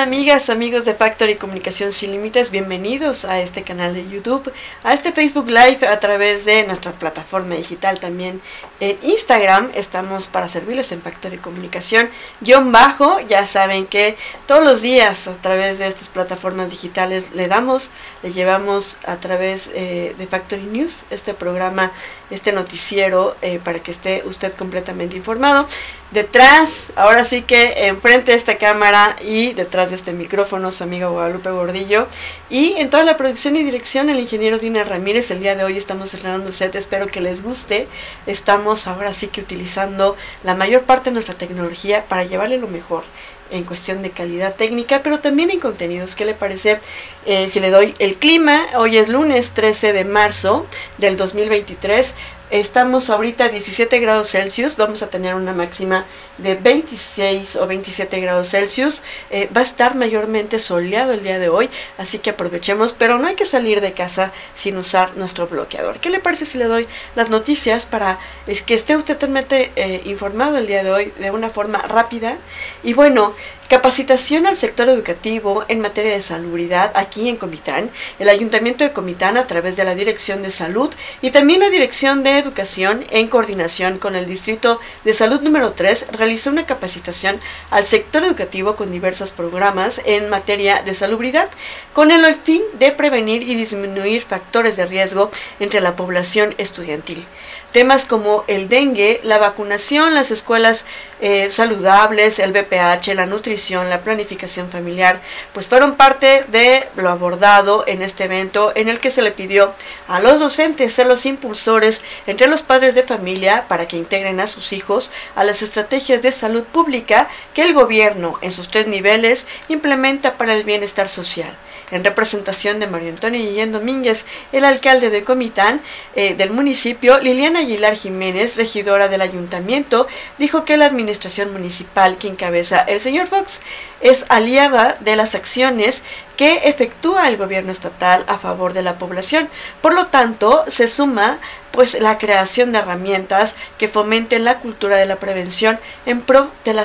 ¿qué tal amigas, amigos de Factory Comunicación Sin Límites? Bienvenidos a este canal de YouTube, a este Facebook Live a través de nuestra plataforma digital también en Instagram. Estamos para servirles en Factory Comunicación guion bajo. Ya saben que todos los días a través de estas plataformas digitales le damos, le llevamos a través eh, de Factory News este programa, este noticiero eh, para que esté usted completamente informado. Detrás, ahora sí que enfrente de esta cámara y detrás de este micrófono, su amiga Guadalupe Gordillo. Y en toda la producción y dirección, el ingeniero Dina Ramírez. El día de hoy estamos estrenando el set, espero que les guste. Estamos ahora sí que utilizando la mayor parte de nuestra tecnología para llevarle lo mejor en cuestión de calidad técnica, pero también en contenidos. ¿Qué le parece eh, si le doy el clima? Hoy es lunes 13 de marzo del 2023. Estamos ahorita a 17 grados Celsius, vamos a tener una máxima de 26 o 27 grados Celsius. Eh, va a estar mayormente soleado el día de hoy, así que aprovechemos, pero no hay que salir de casa sin usar nuestro bloqueador. ¿Qué le parece si le doy las noticias para que esté usted totalmente eh, informado el día de hoy de una forma rápida? Y bueno, Capacitación al sector educativo en materia de salubridad aquí en Comitán. El Ayuntamiento de Comitán a través de la Dirección de Salud y también la Dirección de Educación en coordinación con el Distrito de Salud número 3 realizó una capacitación al sector educativo con diversos programas en materia de salubridad con el fin de prevenir y disminuir factores de riesgo entre la población estudiantil. Temas como el dengue, la vacunación, las escuelas eh, saludables, el BPH, la nutrición, la planificación familiar, pues fueron parte de lo abordado en este evento en el que se le pidió a los docentes ser los impulsores entre los padres de familia para que integren a sus hijos a las estrategias de salud pública que el gobierno en sus tres niveles implementa para el bienestar social en representación de Mario Antonio Guillén Domínguez, el alcalde de Comitán eh, del municipio, Liliana Aguilar Jiménez, regidora del ayuntamiento, dijo que la administración municipal que encabeza el señor Fox es aliada de las acciones que efectúa el gobierno estatal a favor de la población. Por lo tanto, se suma pues la creación de herramientas que fomenten la cultura de la prevención en pro de la,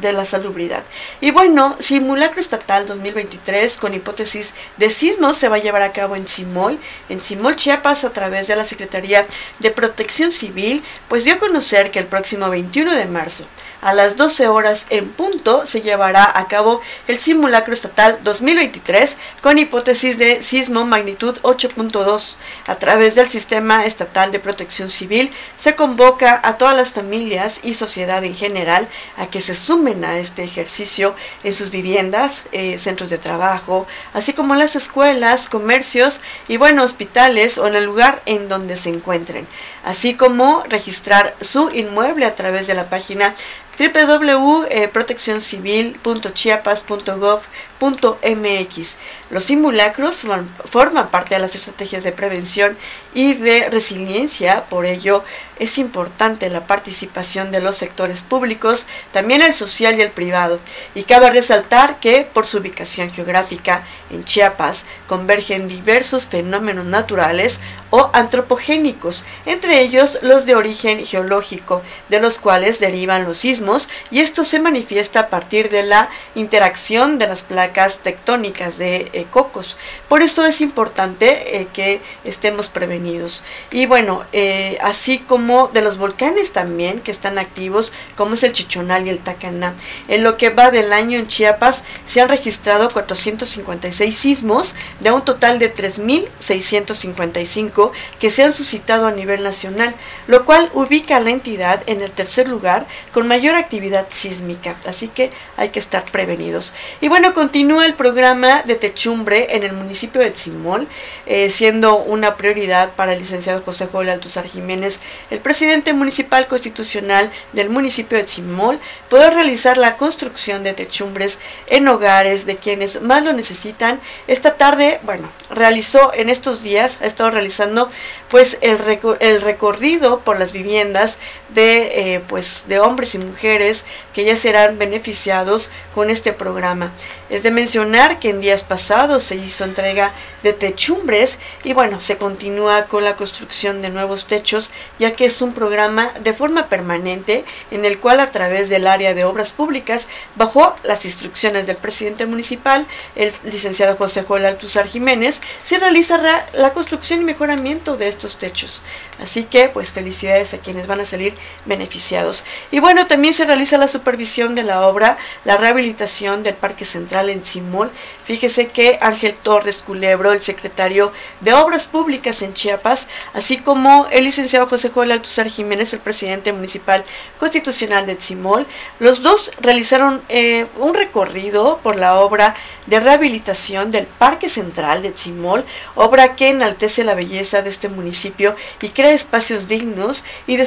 de la salubridad. Y bueno, simulacro estatal 2023 con hipótesis de sismo se va a llevar a cabo en Simol, en Simol, Chiapas, a través de la Secretaría de Protección Civil, pues dio a conocer que el próximo 21 de marzo a las 12 horas en punto se llevará a cabo el simulacro estatal 2023 con hipótesis de sismo magnitud 8.2. A través del Sistema Estatal de Protección Civil se convoca a todas las familias y sociedad en general a que se sumen a este ejercicio en sus viviendas, eh, centros de trabajo, así como en las escuelas, comercios y bueno, hospitales o en el lugar en donde se encuentren, así como registrar su inmueble a través de la página www.proteccioncivil.chiapas.gov.mx. Los simulacros forman parte de las estrategias de prevención y de resiliencia, por ello es importante la participación de los sectores públicos, también el social y el privado. Y cabe resaltar que por su ubicación geográfica en Chiapas convergen diversos fenómenos naturales o antropogénicos, entre ellos los de origen geológico, de los cuales derivan los sismos, y esto se manifiesta a partir de la interacción de las placas tectónicas de eh, cocos. Por eso es importante eh, que estemos prevenidos. Y bueno, eh, así como de los volcanes también que están activos, como es el Chichonal y el Tacaná. En lo que va del año en Chiapas se han registrado 456 sismos de un total de 3.655 que se han suscitado a nivel nacional, lo cual ubica a la entidad en el tercer lugar con mayor actividad sísmica, así que hay que estar prevenidos. Y bueno, continúa el programa de techumbre en el municipio de Tzimol, eh, siendo una prioridad para el licenciado José Joel Altuzar Jiménez, presidente municipal constitucional del municipio de Tzimol, poder realizar la construcción de techumbres en hogares de quienes más lo necesitan. Esta tarde, bueno, realizó en estos días, ha estado realizando pues el, el recorrido por las viviendas de eh, pues de hombres y mujeres que ya serán beneficiados con este programa. Es de mencionar que en días pasados se hizo entrega de techumbres y bueno, se continúa con la construcción de nuevos techos ya que es un programa de forma permanente en el cual a través del área de obras públicas, bajo las instrucciones del presidente municipal, el licenciado José Joel Altuzar Jiménez, se realiza la construcción y mejoramiento de estos techos. Así que, pues felicidades a quienes van a salir beneficiados. Y bueno, también se realiza la supervisión de la obra, la rehabilitación del Parque Central en Simol. Fíjese que Ángel Torres Culebro, el secretario de Obras Públicas en Chiapas, así como el licenciado José Joel Altuzar Jiménez, el presidente municipal constitucional de Simol, los dos realizaron eh, un recorrido por la obra de rehabilitación del Parque Central de Simol, obra que enaltece la belleza de este municipio y crea espacios dignos y de,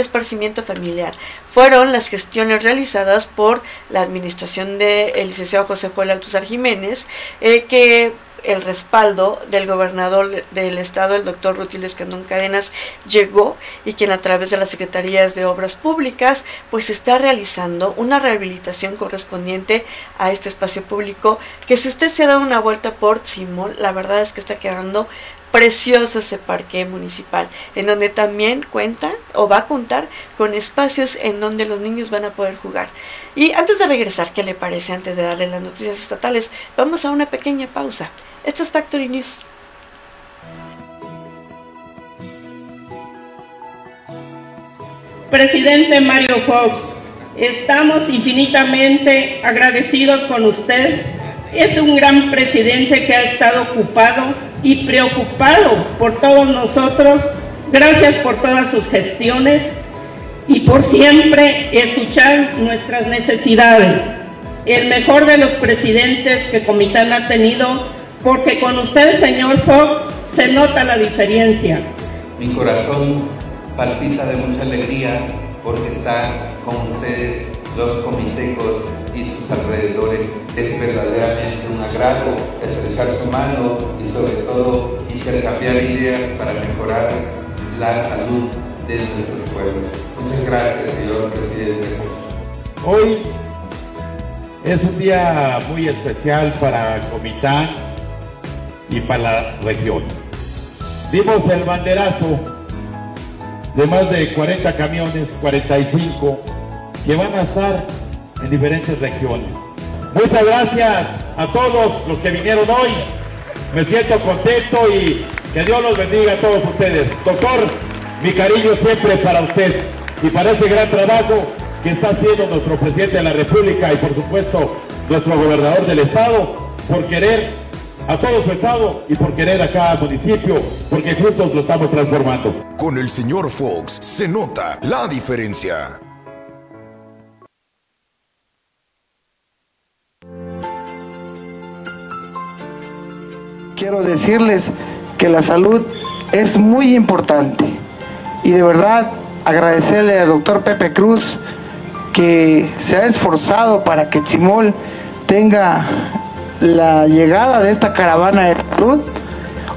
esparcimiento familiar. Fueron las gestiones realizadas por la administración del licenciado José Joel Altuzar Jiménez, eh, que el respaldo del gobernador del estado, el doctor Rutilio Escandón Cadenas, llegó y quien a través de las secretarías de obras públicas pues está realizando una rehabilitación correspondiente a este espacio público que si usted se ha dado una vuelta por Simol, la verdad es que está quedando precioso ese parque municipal, en donde también cuenta o va a contar con espacios en donde los niños van a poder jugar. Y antes de regresar, ¿qué le parece? Antes de darle las noticias estatales, vamos a una pequeña pausa. Esto es Factory News. Presidente Mario Fox, estamos infinitamente agradecidos con usted. Es un gran presidente que ha estado ocupado y preocupado por todos nosotros. Gracias por todas sus gestiones y por siempre escuchar nuestras necesidades. El mejor de los presidentes que Comitán ha tenido, porque con usted, señor Fox, se nota la diferencia. Mi corazón palpita de mucha alegría porque está con ustedes los comitecos y sus alrededores. Es verdaderamente agrado expresar su mano y sobre todo intercambiar ideas para mejorar la salud de nuestros pueblos. Muchas gracias, señor presidente. Hoy es un día muy especial para Comitán y para la región. Dimos el banderazo de más de 40 camiones, 45, que van a estar en diferentes regiones. Muchas gracias a todos los que vinieron hoy. Me siento contento y que Dios los bendiga a todos ustedes. Doctor, mi cariño siempre para usted y para ese gran trabajo que está haciendo nuestro presidente de la República y por supuesto nuestro gobernador del estado por querer a todo su estado y por querer a cada municipio, porque juntos lo estamos transformando. Con el señor Fox se nota la diferencia. Quiero decirles que la salud es muy importante y de verdad agradecerle al doctor Pepe Cruz que se ha esforzado para que Chimol tenga la llegada de esta caravana de salud.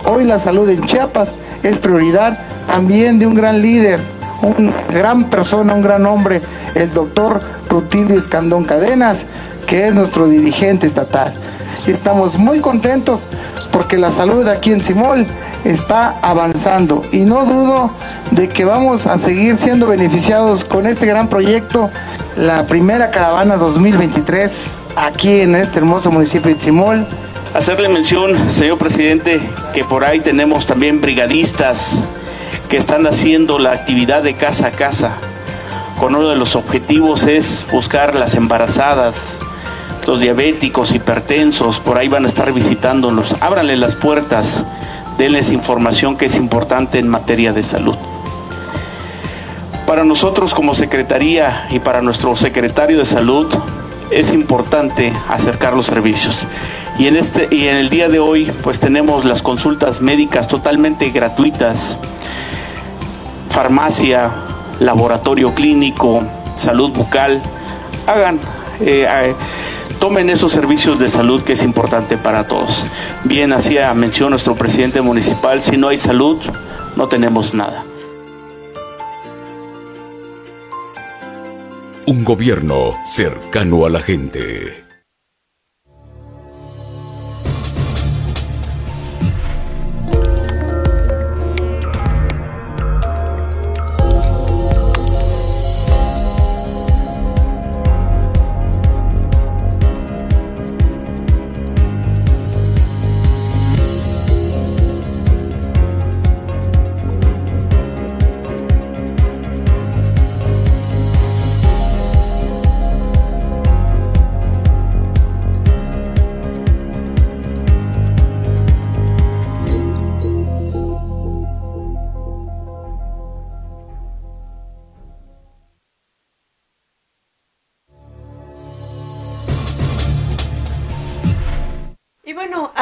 Hoy la salud en Chiapas es prioridad también de un gran líder, una gran persona, un gran hombre, el doctor Rutilio Escandón Cadenas, que es nuestro dirigente estatal. Estamos muy contentos porque la salud aquí en Simol está avanzando y no dudo de que vamos a seguir siendo beneficiados con este gran proyecto, la primera caravana 2023 aquí en este hermoso municipio de Simol. Hacerle mención, señor presidente, que por ahí tenemos también brigadistas que están haciendo la actividad de casa a casa. Con uno de los objetivos es buscar las embarazadas, los diabéticos, hipertensos, por ahí van a estar visitándonos. Ábranle las puertas, denles información que es importante en materia de salud. Para nosotros como Secretaría y para nuestro secretario de Salud es importante acercar los servicios. Y en, este, y en el día de hoy pues tenemos las consultas médicas totalmente gratuitas, farmacia, laboratorio clínico, salud bucal. Hagan, eh, tomen esos servicios de salud que es importante para todos. Bien, hacía mención nuestro presidente municipal, si no hay salud, no tenemos nada. Un gobierno cercano a la gente.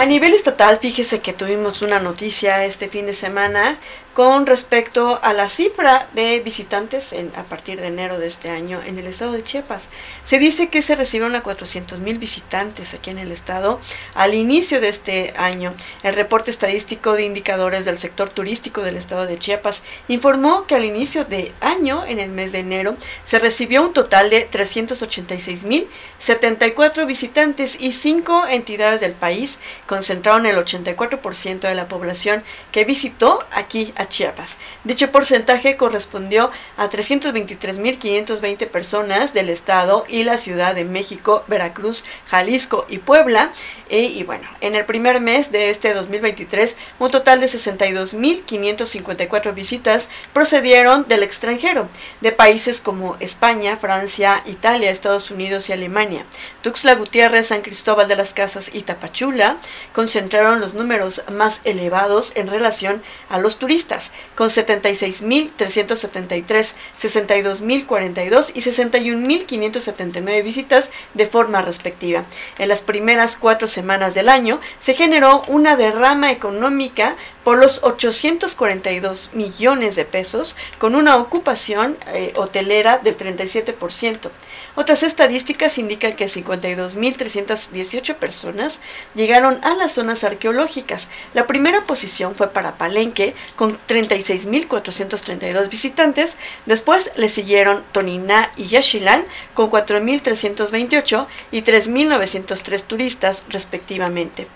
Nivel estatal, fíjese que tuvimos una noticia este fin de semana con respecto a la cifra de visitantes a partir de enero de este año en el estado de Chiapas. Se dice que se recibieron a 400 mil visitantes aquí en el estado al inicio de este año. El reporte estadístico de indicadores del sector turístico del estado de Chiapas informó que al inicio de año, en el mes de enero, se recibió un total de 386 mil 74 visitantes y cinco entidades del país concentraron el 84% de la población que visitó aquí a Chiapas. Dicho porcentaje correspondió a 323.520 personas del Estado y la Ciudad de México, Veracruz, Jalisco y Puebla. Y, bueno, en el primer mes de este 2023, un total de 62.554 visitas procedieron del extranjero, de países como España, Francia, Italia, Estados Unidos y Alemania. Tuxtla Gutiérrez, San Cristóbal de las Casas y Tapachula concentraron los números más elevados en relación a los turistas con 76.373, 62.042 y 61.579 visitas de forma respectiva. En las primeras cuatro semanas del año se generó una derrama económica por los 842 millones de pesos, con una ocupación eh, hotelera del 37%. Otras estadísticas indican que 52.318 personas llegaron a las zonas arqueológicas. La primera posición fue para Palenque, con 36.432 visitantes. Después le siguieron Toniná y Yaxchilán, con 4.328 y 3.903 turistas, respectivamente.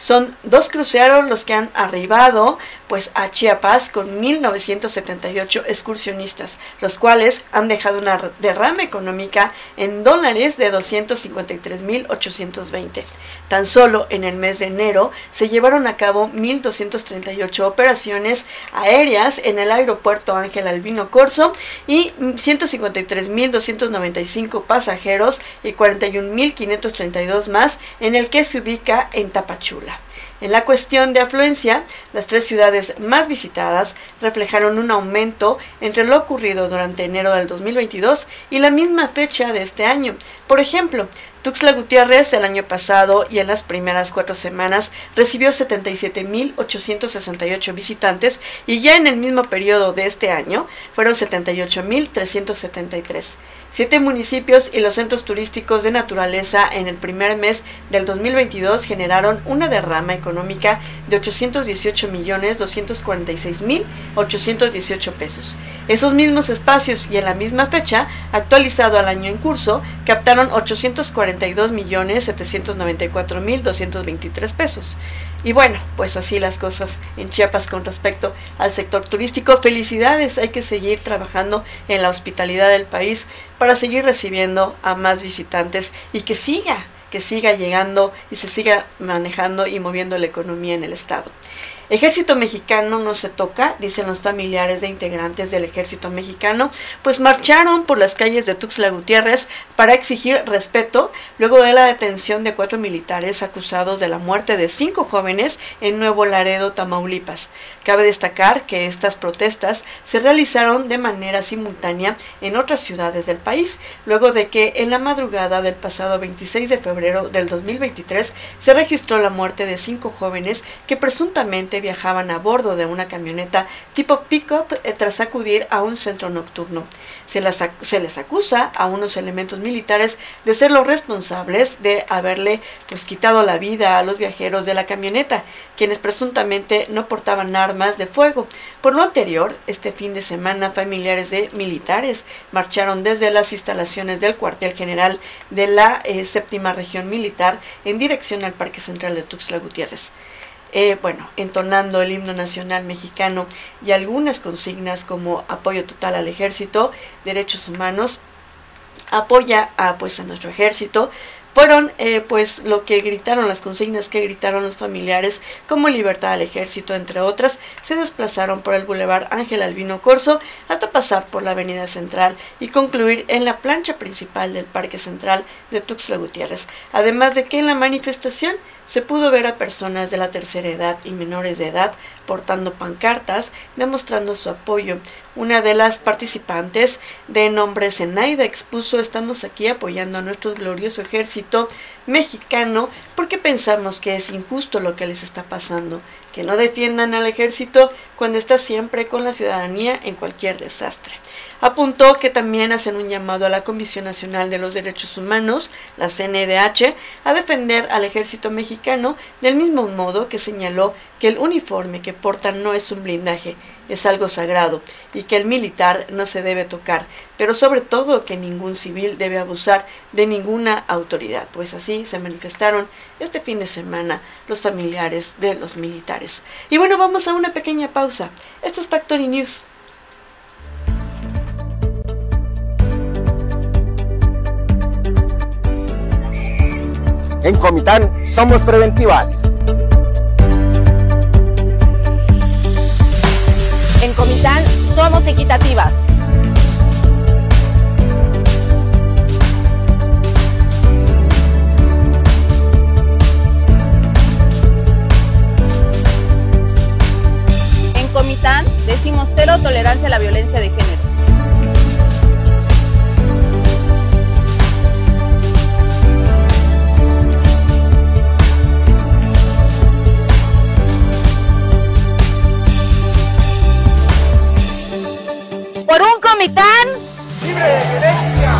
Son dos cruceros los que han arribado pues a Chiapas con 1978 excursionistas, los cuales han dejado una derrama económica en dólares de 253.820. Tan solo en el mes de enero se llevaron a cabo 1.238 operaciones aéreas en el aeropuerto Ángel Albino Corso y 153.295 pasajeros y 41.532 más en el que se ubica en Tapachula. En la cuestión de afluencia, las tres ciudades más visitadas reflejaron un aumento entre lo ocurrido durante enero del 2022 y la misma fecha de este año. Por ejemplo, Tuxtla Gutiérrez el año pasado y en las primeras cuatro semanas recibió 77.868 visitantes y ya en el mismo periodo de este año fueron 78.373. Siete municipios y los centros turísticos de naturaleza en el primer mes del 2022 generaron una derrama económica de 818 millones 246 mil 818 pesos. Esos mismos espacios y en la misma fecha, actualizado al año en curso, captaron 842 millones 794 mil 223 pesos. Y bueno, pues así las cosas en Chiapas con respecto al sector turístico. Felicidades, hay que seguir trabajando en la hospitalidad del país para seguir recibiendo a más visitantes y que siga, que siga llegando y se siga manejando y moviendo la economía en el estado. Ejército mexicano no se toca, dicen los familiares de integrantes del ejército mexicano, pues marcharon por las calles de Tuxtla Gutiérrez para exigir respeto luego de la detención de cuatro militares acusados de la muerte de cinco jóvenes en Nuevo Laredo, Tamaulipas. Cabe destacar que estas protestas se realizaron de manera simultánea en otras ciudades del país, luego de que en la madrugada del pasado 26 de febrero del 2023 se registró la muerte de cinco jóvenes que presuntamente viajaban a bordo de una camioneta tipo pick-up eh, tras acudir a un centro nocturno. Se, les acusa a unos elementos militares de ser los responsables de haberle pues quitado la vida a los viajeros de la camioneta, quienes presuntamente no portaban armas de fuego. Por lo anterior, este fin de semana familiares de militares marcharon desde las instalaciones del cuartel general de la eh, séptima región militar en dirección al Parque Central de Tuxtla Gutiérrez. Eh, bueno, entonando el himno nacional mexicano y algunas consignas como apoyo total al ejército, derechos humanos, apoya a, pues, a nuestro ejército, fueron eh, pues lo que gritaron las consignas que gritaron los familiares como libertad al ejército entre otras se desplazaron por el bulevar Ángel Albino Corso hasta pasar por la avenida central y concluir en la plancha principal del parque central de Tuxtla Gutiérrez además de que en la manifestación se pudo ver a personas de la tercera edad y menores de edad portando pancartas demostrando su apoyo. Una de las participantes de nombre Zenaida expuso estamos aquí apoyando a nuestro glorioso ejército mexicano porque pensamos que es injusto lo que les está pasando, que no defiendan al ejército cuando está siempre con la ciudadanía en cualquier desastre. Apuntó que también hacen un llamado a la Comisión Nacional de los Derechos Humanos, la CNDH, a defender al ejército mexicano del mismo modo que señaló que el uniforme que portan no es un blindaje, es algo sagrado y que el militar no se debe tocar, pero sobre todo que ningún civil debe abusar de ninguna autoridad, pues así se manifestaron este fin de semana los familiares de los militares. Y bueno, vamos a una pequeña pausa. Esto es Factory News. En Comitán somos preventivas. En Comitán somos equitativas. En Comitán decimos cero tolerancia a la violencia de género. Comitán libre de violencia.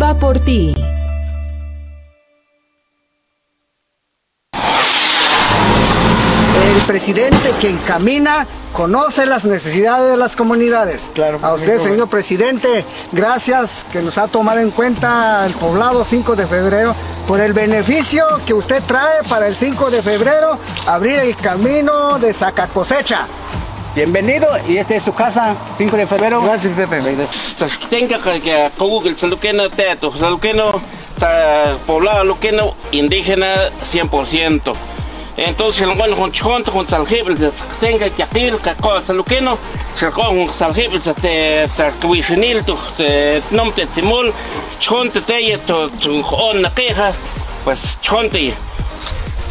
Va por ti. El presidente que encamina conoce las necesidades de las comunidades. Claro, a usted, señor presidente, gracias que nos ha tomado en cuenta el poblado 5 de febrero por el beneficio que usted trae para el 5 de febrero, abrir el camino de saca cosecha. Bienvenido y esta es su casa, 5 de febrero. Gracias, Pepe. Tenga que Google, Saluqueno, Teto, Saluqueno, poblado Luqueno, indígena 100%. Entonces, el bueno con chonto con saljible, tenga que aquel que cosa lo que no, se con saljible se te te tu te nom te simul, chonte te tu tu la queja, pues chonte.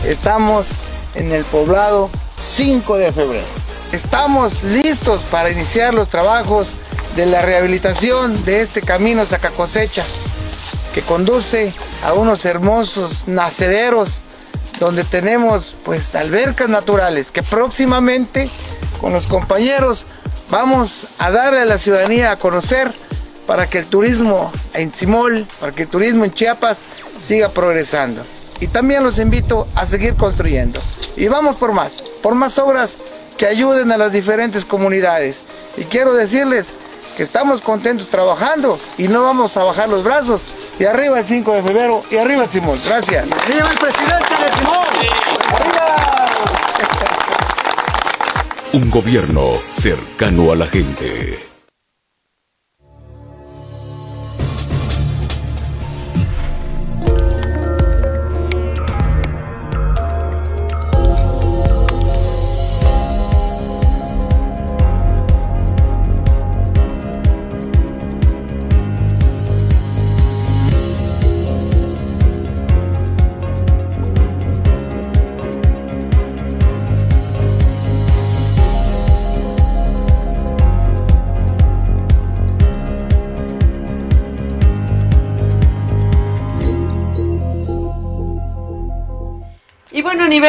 Estamos en el poblado 5 de febrero. Estamos listos para iniciar los trabajos de la rehabilitación de este camino saca cosecha que conduce a unos hermosos nacederos donde tenemos pues albercas naturales que próximamente con los compañeros vamos a darle a la ciudadanía a conocer para que el turismo en Simol, para que el turismo en Chiapas siga progresando. Y también los invito a seguir construyendo. Y vamos por más, por más obras que ayuden a las diferentes comunidades. Y quiero decirles que estamos contentos trabajando y no vamos a bajar los brazos. Y arriba el 5 de febrero y arriba el Simón. Gracias. ¡Arriba el presidente de Un gobierno cercano a la gente.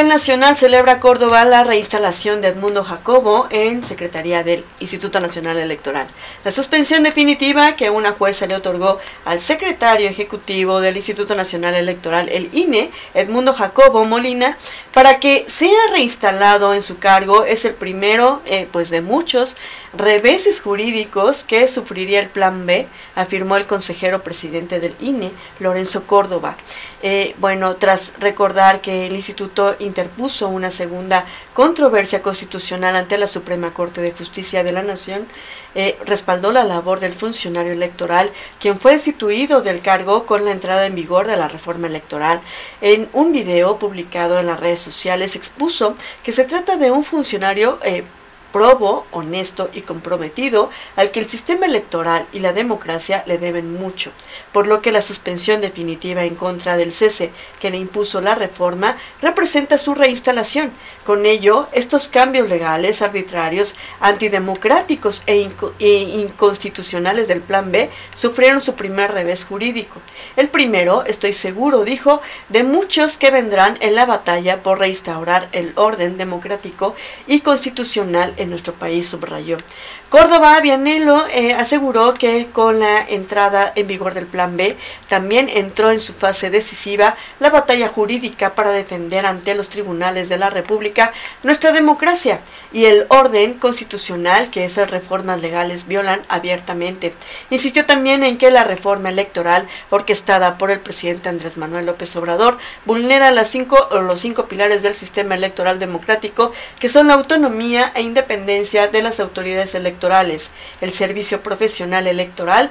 Nacional celebra Córdoba la reinstalación de Edmundo Jacobo en Secretaría del Instituto Nacional Electoral. La suspensión definitiva que una jueza le otorgó al secretario ejecutivo del Instituto Nacional Electoral, el INE, Edmundo Jacobo Molina, para que sea reinstalado en su cargo es el primero, eh, pues de muchos, reveses jurídicos que sufriría el Plan B, afirmó el consejero presidente del INE, Lorenzo Córdoba. Eh, bueno, tras recordar que el instituto interpuso una segunda controversia constitucional ante la Suprema Corte de Justicia de la Nación, eh, respaldó la labor del funcionario electoral, quien fue destituido del cargo con la entrada en vigor de la reforma electoral. En un video publicado en las redes sociales expuso que se trata de un funcionario eh, probo, honesto y comprometido al que el sistema electoral y la democracia le deben mucho, por lo que la suspensión definitiva en contra del cese que le impuso la reforma representa su reinstalación. Con ello, estos cambios legales arbitrarios, antidemocráticos e, e inconstitucionales del Plan B sufrieron su primer revés jurídico. El primero, estoy seguro, dijo, de muchos que vendrán en la batalla por reinstaurar el orden democrático y constitucional nuestro país, subrayó. Córdoba Vianello eh, aseguró que con la entrada en vigor del Plan B también entró en su fase decisiva la batalla jurídica para defender ante los tribunales de la República nuestra democracia y el orden constitucional que esas reformas legales violan abiertamente. Insistió también en que la reforma electoral orquestada por el presidente Andrés Manuel López Obrador vulnera cinco, los cinco pilares del sistema electoral democrático que son la autonomía e independencia de las autoridades electorales el servicio profesional electoral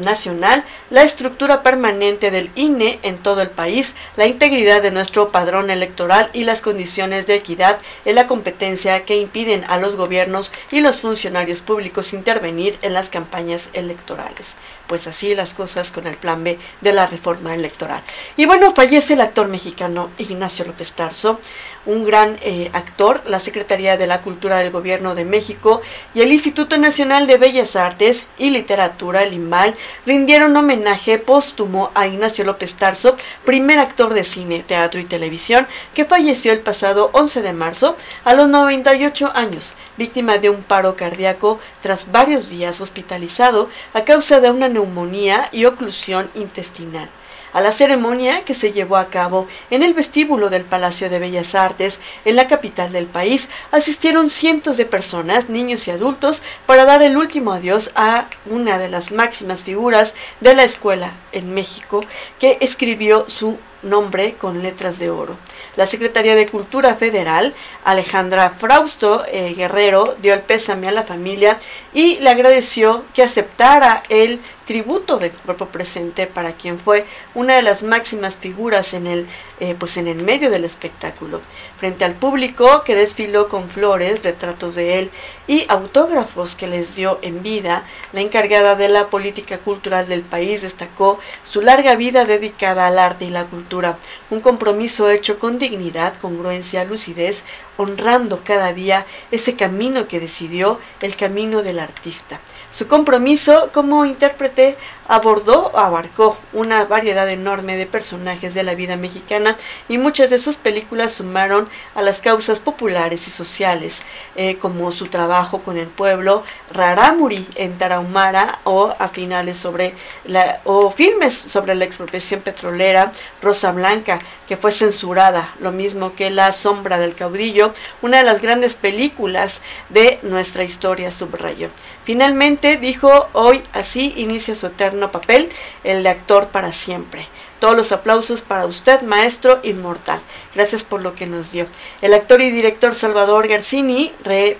nacional, la estructura permanente del INE en todo el país, la integridad de nuestro padrón electoral y las condiciones de equidad en la competencia que impiden a los gobiernos y los funcionarios públicos intervenir en las campañas electorales. Pues así las cosas con el plan B de la reforma electoral. Y bueno, fallece el actor mexicano Ignacio López Tarso, un gran eh, actor, la Secretaría de la Cultura del Gobierno de México y el Instituto Nacional de Bellas Artes y Literatura, el IMAL, rindieron homenaje póstumo a Ignacio López Tarso, primer actor de cine, teatro y televisión, que falleció el pasado 11 de marzo a los 98 años, víctima de un paro cardíaco tras varios días hospitalizado a causa de una neumonía y oclusión intestinal. A la ceremonia que se llevó a cabo en el vestíbulo del Palacio de Bellas Artes, en la capital del país, asistieron cientos de personas, niños y adultos, para dar el último adiós a una de las máximas figuras de la escuela en México, que escribió su nombre con letras de oro. La Secretaría de Cultura Federal, Alejandra Frausto eh, Guerrero, dio el pésame a la familia y le agradeció que aceptara el tributo del cuerpo presente para quien fue una de las máximas figuras en el, eh, pues en el medio del espectáculo. Frente al público que desfiló con flores, retratos de él y autógrafos que les dio en vida, la encargada de la política cultural del país destacó su larga vida dedicada al arte y la cultura, un compromiso hecho con dignidad, congruencia, lucidez, honrando cada día ese camino que decidió, el camino del artista. Su compromiso como intérprete abordó, abarcó una variedad enorme de personajes de la vida mexicana y muchas de sus películas sumaron a las causas populares y sociales, eh, como su trabajo con el pueblo, Rarámuri en Tarahumara o a finales sobre la, o filmes sobre la expropiación petrolera, Rosa Blanca, que fue censurada, lo mismo que La sombra del caudillo, una de las grandes películas de nuestra historia, subrayó. Finalmente dijo, hoy así inicia su eterno papel, el de actor para siempre. Todos los aplausos para usted, maestro inmortal. Gracias por lo que nos dio. El actor y director Salvador Garcini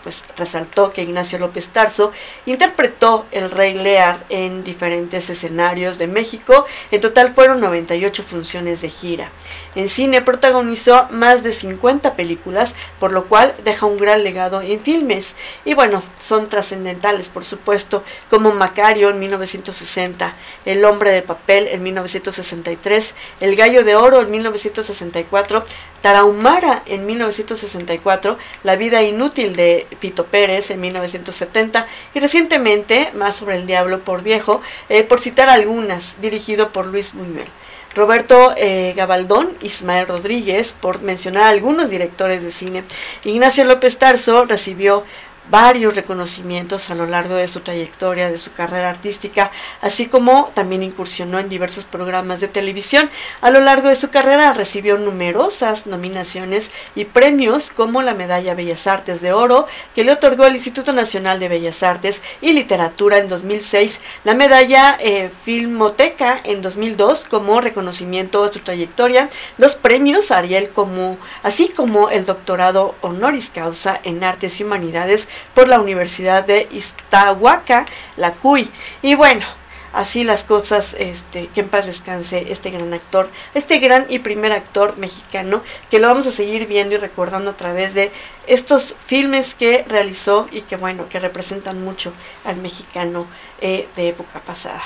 pues, resaltó que Ignacio López Tarso interpretó el Rey Lear en diferentes escenarios de México. En total fueron 98 funciones de gira. En cine protagonizó más de 50 películas, por lo cual deja un gran legado en filmes. Y bueno, son trascendentales, por supuesto, como Macario en 1960, El hombre de papel en 1963, el Gallo de Oro en 1964, Tarahumara en 1964, La vida inútil de Pito Pérez en 1970 y recientemente Más sobre el diablo por viejo, eh, por citar algunas, dirigido por Luis Buñuel. Roberto eh, Gabaldón, Ismael Rodríguez, por mencionar algunos directores de cine. Ignacio López Tarso recibió varios reconocimientos a lo largo de su trayectoria, de su carrera artística, así como también incursionó en diversos programas de televisión. A lo largo de su carrera recibió numerosas nominaciones y premios como la Medalla Bellas Artes de Oro que le otorgó el Instituto Nacional de Bellas Artes y Literatura en 2006, la Medalla eh, Filmoteca en 2002 como reconocimiento a su trayectoria, dos premios Ariel como, así como el doctorado honoris causa en Artes y Humanidades por la Universidad de Iztahuaca, la CUI. Y bueno, así las cosas, este, que en paz descanse este gran actor, este gran y primer actor mexicano, que lo vamos a seguir viendo y recordando a través de estos filmes que realizó y que bueno, que representan mucho al mexicano eh, de época pasada.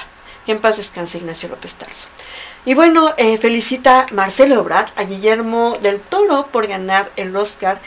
Que en paz descanse Ignacio López Tarso. Y bueno, eh, felicita Marcelo Obrar a Guillermo del Toro por ganar el Oscar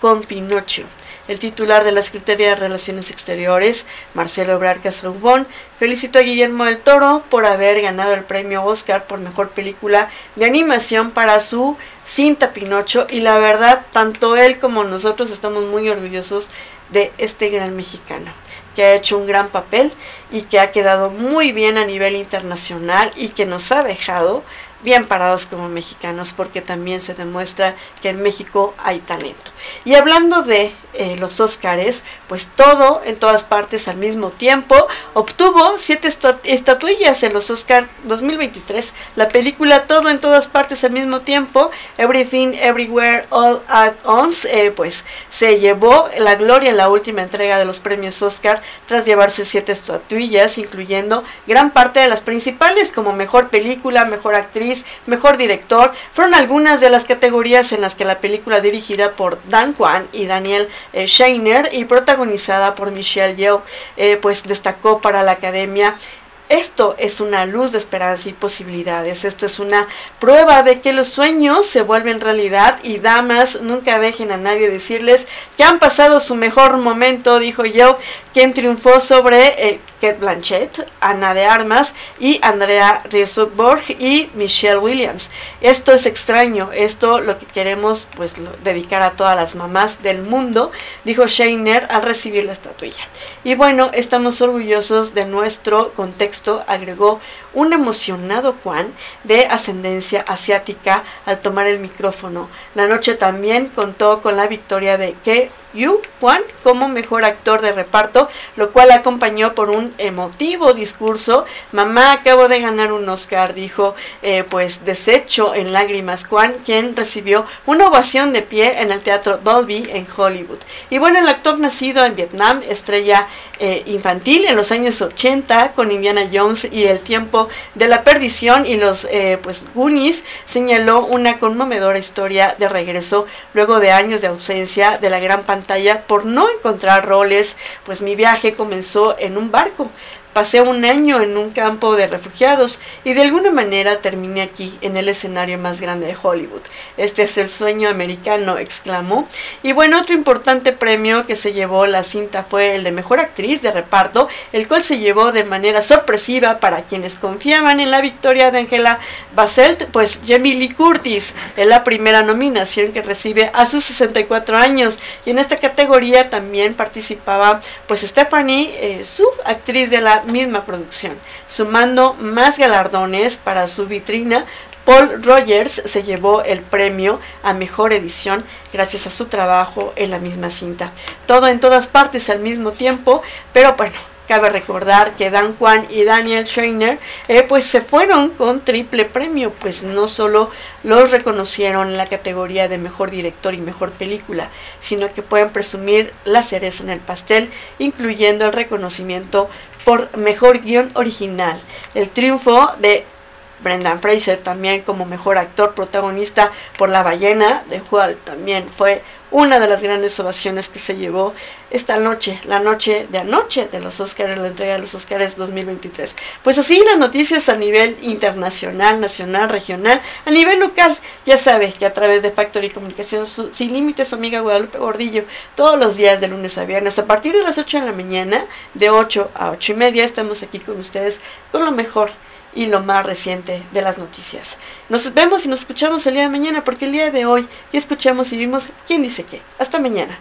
con Pinocho. El titular de la Secretaría de Relaciones Exteriores, Marcelo Ebrard Castrobón, felicitó a Guillermo del Toro por haber ganado el premio Oscar por mejor película de animación para su cinta Pinocho y la verdad, tanto él como nosotros estamos muy orgullosos de este gran mexicano que ha hecho un gran papel y que ha quedado muy bien a nivel internacional y que nos ha dejado bien parados como mexicanos porque también se demuestra que en México hay talento. Y hablando de eh, los Óscares, pues todo en todas partes al mismo tiempo, obtuvo siete estatuillas en los Oscar 2023. La película Todo en todas partes al mismo tiempo, Everything Everywhere All at Once, eh, pues se llevó la gloria en la última entrega de los premios Oscar tras llevarse siete estatuillas, incluyendo gran parte de las principales como mejor película, mejor actriz, mejor director, fueron algunas de las categorías en las que la película dirigida por Dan Kwan y Daniel eh, y protagonizada por Michelle Yeoh, eh, pues destacó para la academia esto es una luz de esperanza y posibilidades. Esto es una prueba de que los sueños se vuelven realidad y damas nunca dejen a nadie decirles que han pasado su mejor momento, dijo yo, quien triunfó sobre eh, Kate Blanchett, Ana de Armas y Andrea Rieselborg y Michelle Williams. Esto es extraño, esto lo que queremos pues dedicar a todas las mamás del mundo, dijo Shainer al recibir la estatuilla. Y bueno, estamos orgullosos de nuestro contexto, agregó un emocionado Juan de ascendencia asiática al tomar el micrófono. La noche también contó con la victoria de Ke Yu Kwan como mejor actor de reparto, lo cual acompañó por un emotivo discurso. Mamá, acabo de ganar un Oscar, dijo, eh, pues deshecho en lágrimas Kwan, quien recibió una ovación de pie en el Teatro Dolby en Hollywood. Y bueno, el actor nacido en Vietnam, estrella eh, infantil en los años 80 con Indiana Jones y El tiempo de la perdición y los eh, pues Goonies, señaló una conmovedora historia de regreso luego de años de ausencia de la gran pantalla por no encontrar roles, pues mi viaje comenzó en un barco. Pasé un año en un campo de refugiados y de alguna manera terminé aquí, en el escenario más grande de Hollywood. Este es el sueño americano, exclamó. Y bueno, otro importante premio que se llevó la cinta fue el de Mejor Actriz de Reparto, el cual se llevó de manera sorpresiva para quienes confiaban en la victoria de Angela Bassett, pues Jamie Lee Curtis es la primera nominación que recibe a sus 64 años. Y en esta categoría también participaba pues Stephanie, eh, su actriz de la misma producción, sumando más galardones para su vitrina. Paul Rogers se llevó el premio a mejor edición gracias a su trabajo en la misma cinta. Todo en todas partes al mismo tiempo, pero bueno, Cabe recordar que Dan Juan y Daniel Schreiner eh, pues se fueron con triple premio, pues no solo los reconocieron en la categoría de mejor director y mejor película, sino que pueden presumir la cereza en el pastel, incluyendo el reconocimiento por mejor guion original. El triunfo de Brendan Fraser también como mejor actor protagonista por La ballena de Juan también fue una de las grandes ovaciones que se llevó esta noche, la noche de anoche de los Oscars, la entrega de los Oscars 2023. Pues así las noticias a nivel internacional, nacional, regional, a nivel local. Ya sabes que a través de Factory Comunicación Sin Límites, su amiga Guadalupe Gordillo, todos los días de lunes a viernes, a partir de las 8 de la mañana, de 8 a 8 y media, estamos aquí con ustedes con lo mejor y lo más reciente de las noticias. Nos vemos y nos escuchamos el día de mañana porque el día de hoy ya escuchamos y vimos quién dice qué. Hasta mañana.